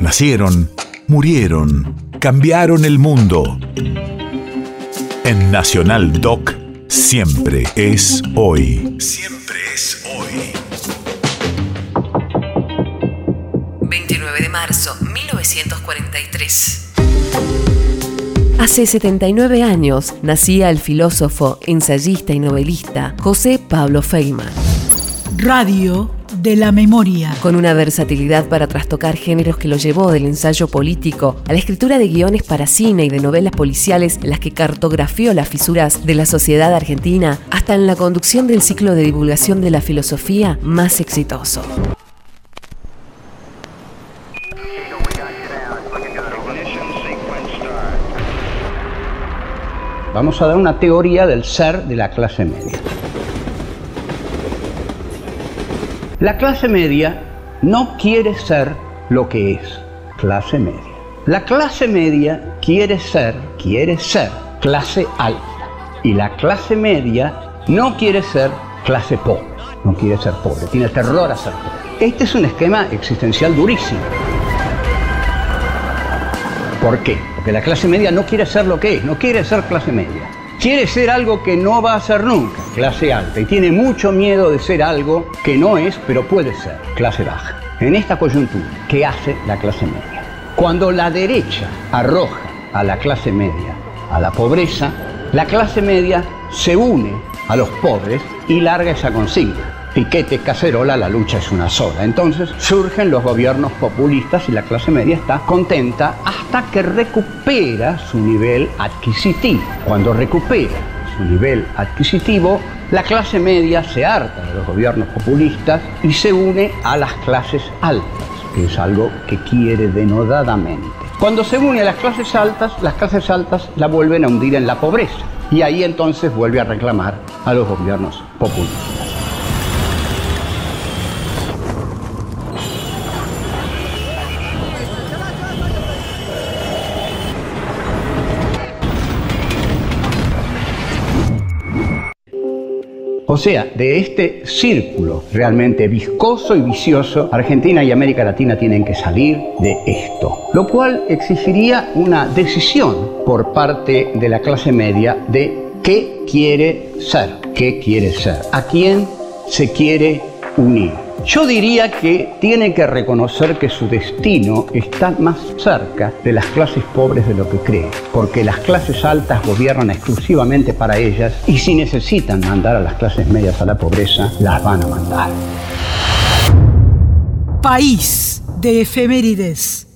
Nacieron, murieron, cambiaron el mundo. En Nacional Doc, siempre es hoy. Siempre es hoy. 29 de marzo, 1943. Hace 79 años nacía el filósofo, ensayista y novelista José Pablo Feynman. Radio de la memoria. Con una versatilidad para trastocar géneros que lo llevó del ensayo político a la escritura de guiones para cine y de novelas policiales en las que cartografió las fisuras de la sociedad argentina, hasta en la conducción del ciclo de divulgación de la filosofía más exitoso. Vamos a dar una teoría del ser de la clase media. La clase media no quiere ser lo que es clase media. La clase media quiere ser, quiere ser clase alta. Y la clase media no quiere ser clase pobre. No quiere ser pobre, tiene terror a ser pobre. Este es un esquema existencial durísimo. ¿Por qué? Porque la clase media no quiere ser lo que es, no quiere ser clase media. Quiere ser algo que no va a ser nunca, clase alta, y tiene mucho miedo de ser algo que no es, pero puede ser, clase baja. En esta coyuntura, ¿qué hace la clase media? Cuando la derecha arroja a la clase media a la pobreza, la clase media se une a los pobres y larga esa consigna piquete, cacerola, la lucha es una sola. Entonces surgen los gobiernos populistas y la clase media está contenta hasta que recupera su nivel adquisitivo. Cuando recupera su nivel adquisitivo, la clase media se harta de los gobiernos populistas y se une a las clases altas, que es algo que quiere denodadamente. Cuando se une a las clases altas, las clases altas la vuelven a hundir en la pobreza y ahí entonces vuelve a reclamar a los gobiernos populistas. O sea, de este círculo realmente viscoso y vicioso, Argentina y América Latina tienen que salir de esto. Lo cual exigiría una decisión por parte de la clase media de qué quiere ser, qué quiere ser, a quién se quiere unir. Yo diría que tiene que reconocer que su destino está más cerca de las clases pobres de lo que cree, porque las clases altas gobiernan exclusivamente para ellas y si necesitan mandar a las clases medias a la pobreza, las van a mandar. País de efemérides.